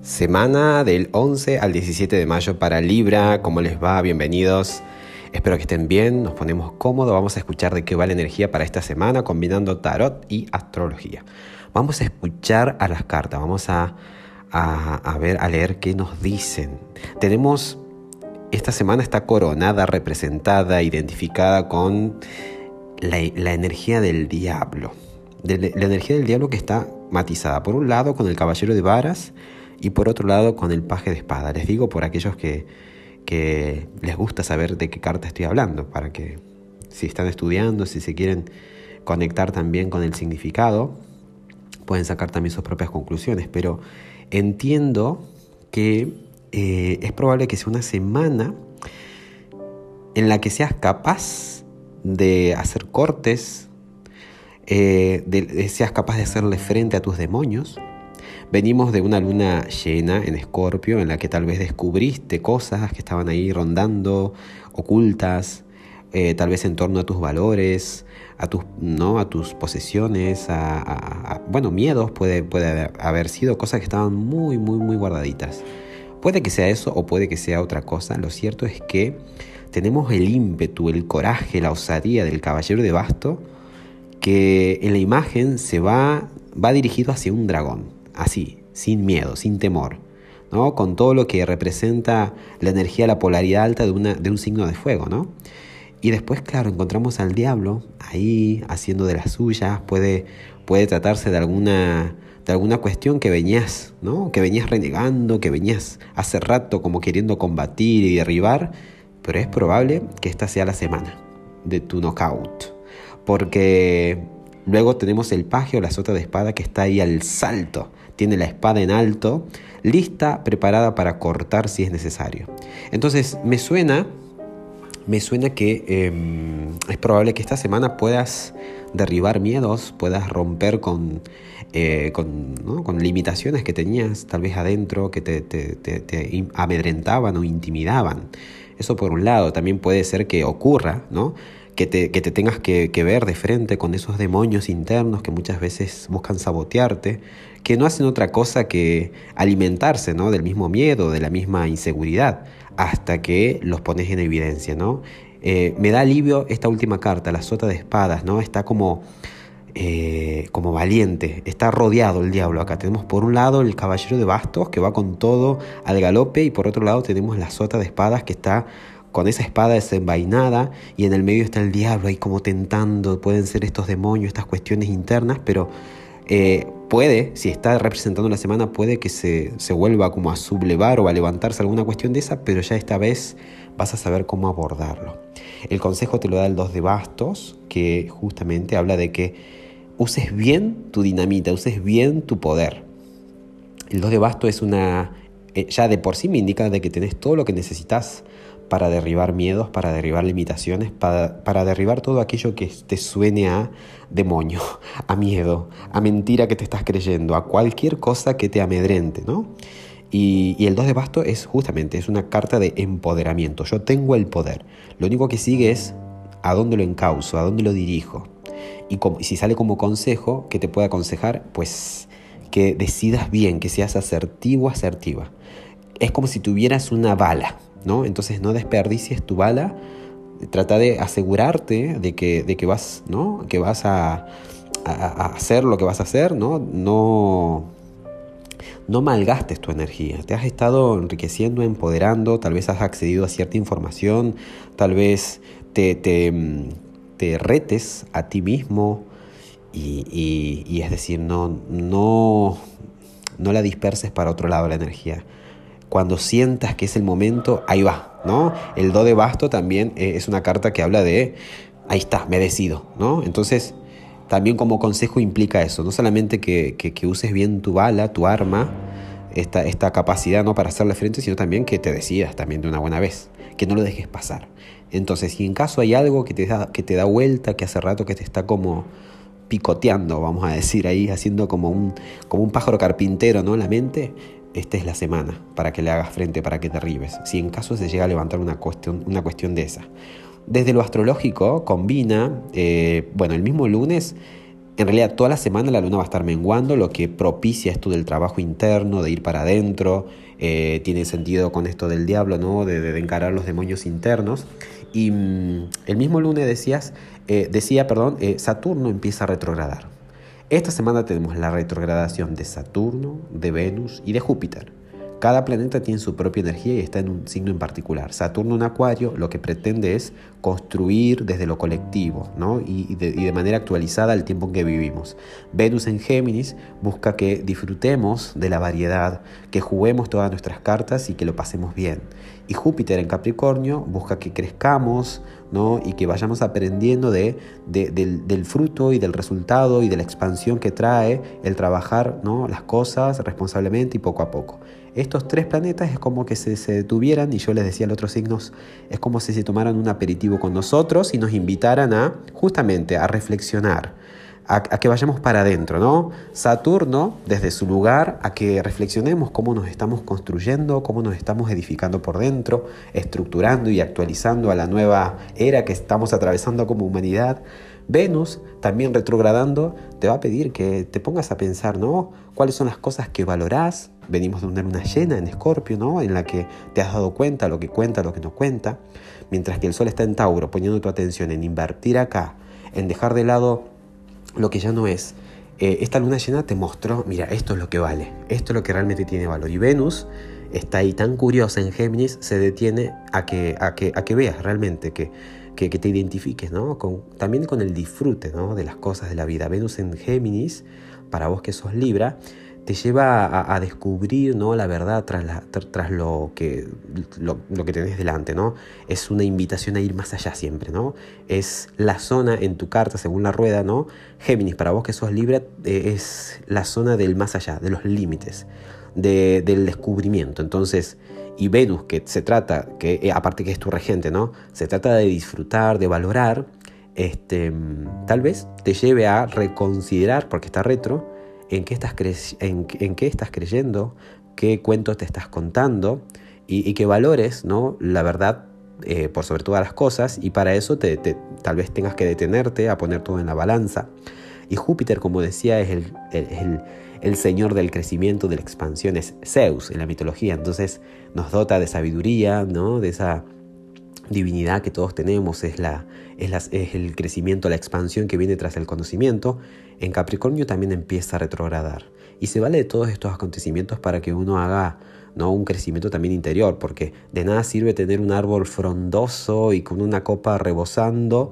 Semana del 11 al 17 de mayo para Libra. ¿Cómo les va? Bienvenidos. Espero que estén bien, nos ponemos cómodos, vamos a escuchar de qué va la energía para esta semana combinando tarot y astrología. Vamos a escuchar a las cartas, vamos a, a, ver, a leer qué nos dicen. Tenemos, esta semana está coronada, representada, identificada con la, energía del diablo. La energía del diablo que está matizada, por un lado con el caballero de varas, y por otro lado con el paje de espada. Les digo por aquellos que, que les gusta saber de qué carta estoy hablando, para que si están estudiando, si se quieren conectar también con el significado, pueden sacar también sus propias conclusiones. Pero entiendo que eh, es probable que sea una semana en la que seas capaz de hacer cortes, eh, de, seas capaz de hacerle frente a tus demonios, Venimos de una luna llena en Escorpio en la que tal vez descubriste cosas que estaban ahí rondando, ocultas, eh, tal vez en torno a tus valores, a tus, ¿no? a tus posesiones, a, bueno, miedos, puede, puede haber sido cosas que estaban muy, muy, muy guardaditas. Puede que sea eso o puede que sea otra cosa. Lo cierto es que tenemos el ímpetu, el coraje, la osadía del caballero de basto que en la imagen se va, va dirigido hacia un dragón así, sin miedo, sin temor, ¿no? con todo lo que representa la energía, la polaridad alta de, una, de un signo de fuego. ¿no? Y después, claro, encontramos al diablo ahí haciendo de las suyas, puede, puede tratarse de alguna, de alguna cuestión que venías, ¿no? que venías renegando, que venías hace rato como queriendo combatir y derribar, pero es probable que esta sea la semana de tu knockout. Porque luego tenemos el paje o la sota de espada que está ahí al salto tiene la espada en alto, lista, preparada para cortar si es necesario. Entonces, me suena, me suena que em, es probable que esta semana puedas derribar miedos, puedas romper con, eh, con, limitaciones que tenías tal vez adentro que te, amedrentaban o intimidaban. Eso por un lado, también puede ser que ocurra, ¿no? que te, tengas que, ver de frente con esos demonios internos que muchas veces buscan sabotearte, que no hacen otra cosa que alimentarse ¿no? del mismo miedo, de la misma inseguridad, hasta que los pones en evidencia. ¿no? Eh, me da alivio esta última carta, la sota de espadas, ¿no? está como, eh, como valiente, está rodeado el diablo acá. Tenemos por un lado el caballero de bastos que va con todo al galope y por otro lado tenemos la sota de espadas que está con esa espada desenvainada y en el medio está el diablo ahí como tentando, pueden ser estos demonios, estas cuestiones internas, pero eh, puede, si está representando la semana, puede que se, se, vuelva como a sublevar o a levantarse alguna cuestión de esa, pero ya esta vez vas a saber cómo abordarlo. El consejo te lo da el 2 de bastos, que justamente habla de que uses bien tu dinamita, uses bien tu poder. El 2 de bastos es una, eh, ya de por sí me indica de que tenés todo lo que necesitas para derribar miedos, para derribar limitaciones, para, derribar todo aquello que te suene a demonio, a miedo, a mentira que te estás creyendo, a cualquier cosa que te amedrente, ¿no? Y, el 2 de basto es justamente, es una carta de empoderamiento. Yo tengo el poder. Lo único que sigue es a dónde lo encauzo, a dónde lo dirijo. Y, y si sale como consejo, que te pueda aconsejar, pues que decidas bien, que seas asertivo, asertiva. Es como si tuvieras una bala, ¿no? Entonces no desperdicies tu bala, trata de asegurarte de que, de que vas, ¿no? Que vas a, hacer lo que vas a hacer, ¿no? No, no malgastes tu energía. Te has estado enriqueciendo, empoderando, tal vez has accedido a cierta información, tal vez te, te, retes a ti mismo y, y, es decir, no, no, no la disperses para otro lado la energía cuando sientas que es el momento, ahí va, ¿no? El do de basto también eh, es una carta que habla de, ahí está, me decido, ¿no? Entonces, también como consejo implica eso, no solamente que, uses bien tu bala, tu arma, esta, esta capacidad ¿no? para hacerle frente, sino también que te decidas también de una buena vez, que no lo dejes pasar. Entonces, si en caso hay algo que te da, que te da vuelta, que hace rato que te está como picoteando, vamos a decir ahí, haciendo como un, como un pájaro carpintero ¿no? la mente, esta es la semana para que le hagas frente, para que te arribes, si en caso se llega a levantar una cuestión, una cuestión de esa. Desde lo astrológico combina, eh, bueno, el mismo lunes En realidad, toda la semana la luna va a estar menguando, lo que propicia esto del trabajo interno, de ir para adentro. Eh, tiene sentido con esto del diablo, ¿no? De, encarar los demonios internos. Y mm, el mismo lunes decías, eh, decía, perdón, Saturno empieza a retrogradar. Esta semana tenemos la retrogradación de Saturno, de Venus y de Júpiter. Cada planeta tiene su propia energía y está en un signo en particular. Saturno en Acuario lo que pretende es construir desde lo colectivo ¿no? y, de, manera actualizada el tiempo en que vivimos. Venus en Géminis busca que disfrutemos de la variedad, que juguemos todas nuestras cartas y que lo pasemos bien. Y Júpiter en Capricornio busca que crezcamos ¿no? y que vayamos aprendiendo de, del, del, fruto y del resultado y de la expansión que trae el trabajar ¿no? las cosas responsablemente y poco a poco. Estos tres planetas es como que se, detuvieran, y yo les decía al otros signos, es como si se tomaran un aperitivo con nosotros y nos invitaran a justamente a reflexionar, a, que vayamos para adentro, ¿no? Saturno, desde su lugar, a que reflexionemos cómo nos estamos construyendo, cómo nos estamos edificando por dentro, estructurando y actualizando a la nueva era que estamos atravesando como humanidad. Venus, también retrogradando, te va a pedir que te pongas a pensar, ¿no? ¿Cuáles son las cosas que valorás? Venimos de una luna llena en Escorpio, ¿no? En la que te has dado cuenta lo que cuenta, lo que no cuenta. Mientras que el Sol está en Tauro, poniendo tu atención en invertir acá, en dejar de lado lo que ya no es. Eh, esta luna llena te mostró, mira, esto es lo que vale, esto es lo que realmente tiene valor. Y Venus está ahí tan curiosa en Géminis, se detiene a que, a que, a que veas realmente que que, te identifiques, ¿no? También con el disfrute, ¿no? De las cosas de la vida. Venus en Géminis, para vos que sos Libra, te lleva a, descubrir ¿no? la verdad tras, lo, que, lo, que tenés delante. ¿no? Es una invitación a ir más allá siempre. ¿no? Es la zona en tu carta, según la rueda, ¿no? Géminis, para vos que sos Libra, eh, es la zona del más allá, de los límites, del descubrimiento. Entonces, y Venus, que se trata, que eh, aparte que es tu regente, ¿no? Se trata de disfrutar, de valorar, este, tal vez te lleve a reconsiderar, porque está retro, en qué estás, en, qué estás creyendo, qué cuentos te estás contando y, que valores ¿no? la verdad eh, por sobre todas las cosas y para eso te, tal vez tengas que detenerte a poner todo en la balanza. Y Júpiter, como decía, es el señor del crecimiento, de la expansión, es Zeus en la mitología. Entonces nos dota de sabiduría, ¿no? de esa divinidad que todos tenemos, es, la, es, es el crecimiento, la expansión que viene tras el conocimiento. En Capricornio también empieza a retrogradar. Y se vale de todos estos acontecimientos para que uno haga ¿no? un crecimiento también interior, porque de nada sirve tener un árbol frondoso y con una copa rebosando,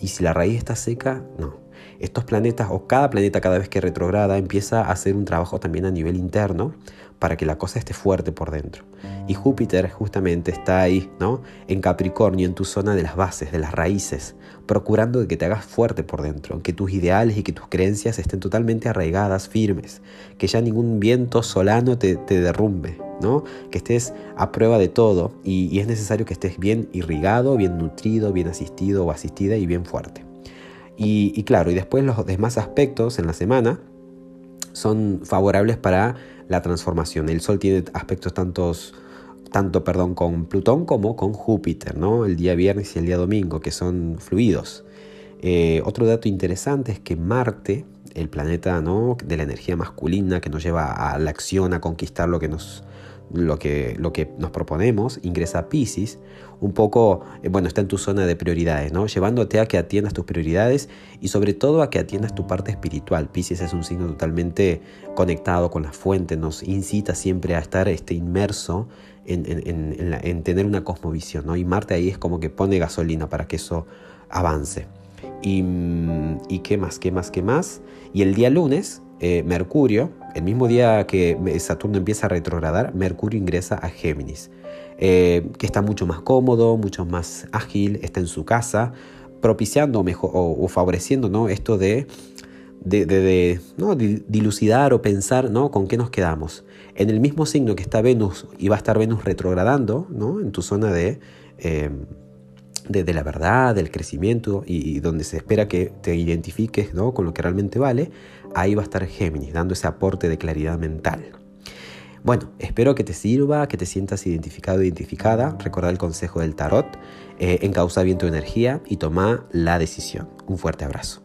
y si la raíz está seca, no, estos planetas o cada planeta cada vez que retrograda empieza a hacer un trabajo también a nivel interno para que la cosa esté fuerte por dentro. Y Júpiter justamente está ahí, ¿no? En Capricornio, en tu zona de las bases, de las raíces, procurando que te hagas fuerte por dentro, que tus ideales y que tus creencias estén totalmente arraigadas, firmes, que ya ningún viento solano te, derrumbe, ¿no? Que estés a prueba de todo y, y es necesario que estés bien irrigado, bien nutrido, bien asistido o asistida y bien fuerte. Y, claro, y después los demás aspectos en la semana son favorables para la transformación. El Sol tiene aspectos tantos, tanto perdón, con Plutón como con Júpiter, ¿no? el día viernes y el día domingo, que son fluidos. Eh, otro dato interesante es que Marte, el planeta ¿no? de la energía masculina que nos lleva a la acción, a conquistar lo que nos, lo que, lo que nos proponemos, ingresa a Pisces, un poco, eh, bueno, está en tu zona de prioridades, ¿no? Llevándote a que atiendas tus prioridades y sobre todo a que atiendas tu parte espiritual. Pisces es un signo totalmente conectado con la fuente, nos incita siempre a estar este, inmerso en, en, tener una cosmovisión, ¿no? Y Marte ahí es como que pone gasolina para que eso avance. Y, mm, y qué más, qué más, qué más. Y el día lunes, eh, Mercurio, el mismo día que Saturno empieza a retrogradar, Mercurio ingresa a Géminis, eh, que está mucho más cómodo, mucho más ágil, está en su casa, propiciando mejor, o, favoreciendo ¿no? esto de, de, ¿no? dilucidar o pensar ¿no? con qué nos quedamos. En el mismo signo que está Venus, y va a estar Venus retrogradando ¿no? en tu zona de... Eh, de, la verdad, del crecimiento y, donde se espera que te identifiques ¿no? con lo que realmente vale, ahí va a estar Géminis, dando ese aporte de claridad mental. Bueno, espero que te sirva, que te sientas identificado, identificada. Recuerda el consejo del tarot, eh, encausa bien tu energía y toma la decisión. Un fuerte abrazo.